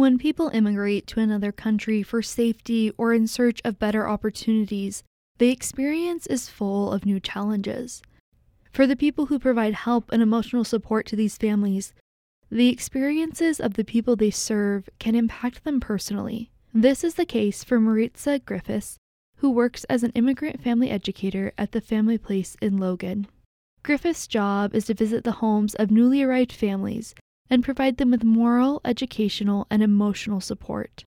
When people immigrate to another country for safety or in search of better opportunities, the experience is full of new challenges. For the people who provide help and emotional support to these families, the experiences of the people they serve can impact them personally. This is the case for Maritza Griffiths, who works as an immigrant family educator at the Family Place in Logan. Griffith's job is to visit the homes of newly arrived families and provide them with moral, educational, and emotional support.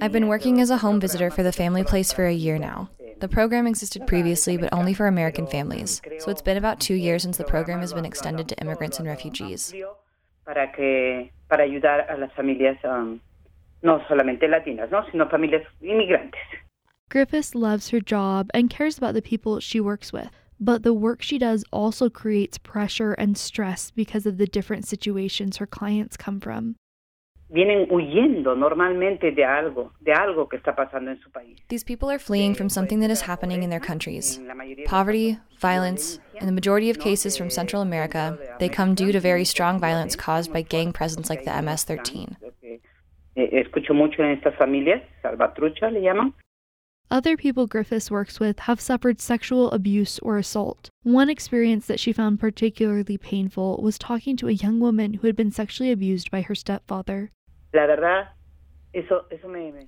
I've been working as a home visitor for the Family Place for a year now. The program existed previously, but only for American families, so it's been about two years since the program has been extended to immigrants and refugees. Griffiths loves her job and cares about the people she works with, but the work she does also creates pressure and stress because of the different situations her clients come from vienen huyendo normalmente de algo, de algo que está pasando en su país. These people are fleeing from something that is happening in their countries. Poverty, violence, in the majority of cases from Central America, they come due to very strong violence caused by gang presence like the MS-13. Eh, escucho mucho en estas familias, salvatrucha le llaman. Other people Griffiths works with have suffered sexual abuse or assault. One experience that she found particularly painful was talking to a young woman who had been sexually abused by her stepfather.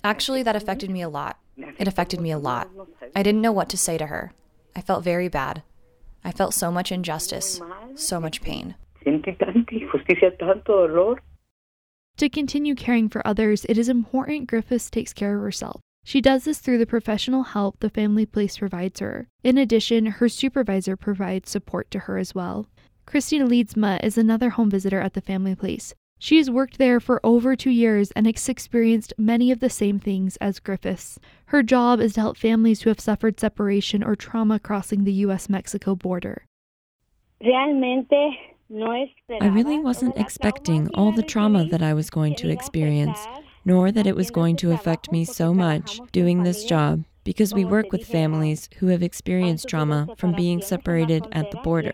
Actually, that affected me a lot. It affected me a lot. I didn't know what to say to her. I felt very bad. I felt so much injustice, so much pain. To continue caring for others, it is important Griffiths takes care of herself. She does this through the professional help the family place provides her. In addition, her supervisor provides support to her as well. Christina Ledesma is another home visitor at the family place. She has worked there for over two years and has experienced many of the same things as Griffiths. Her job is to help families who have suffered separation or trauma crossing the US Mexico border. I really wasn't expecting all the trauma that I was going to experience, nor that it was going to affect me so much doing this job because we work with families who have experienced trauma from being separated at the border.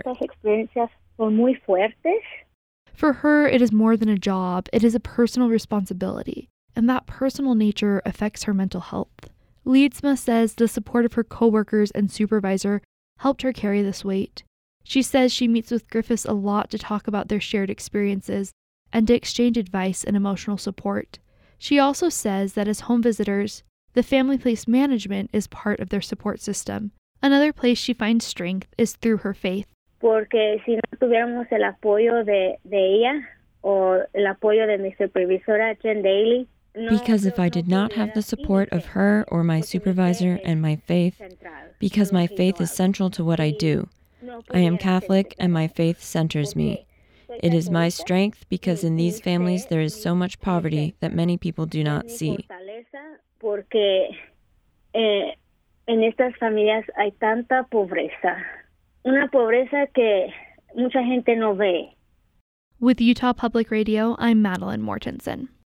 For her, it is more than a job, it is a personal responsibility, and that personal nature affects her mental health. Ledesma says the support of her coworkers and supervisor helped her carry this weight. She says she meets with Griffiths a lot to talk about their shared experiences and to exchange advice and emotional support. She also says that as home visitors, the family place management is part of their support system. Another place she finds strength is through her faith porque si no tuviéramos el apoyo de, de ella o el apoyo de mi supervisora Jen Daly, because if I did not have the support of her or my supervisor and my faith, because my faith is central to what I do. I am Catholic and my faith centers me. It is my strength because in these families there is so much poverty that many people do not see. Eh, en estas familias hay tanta pobreza una pobreza que mucha gente no ve. With Utah Public Radio, I'm Madeline Mortensen.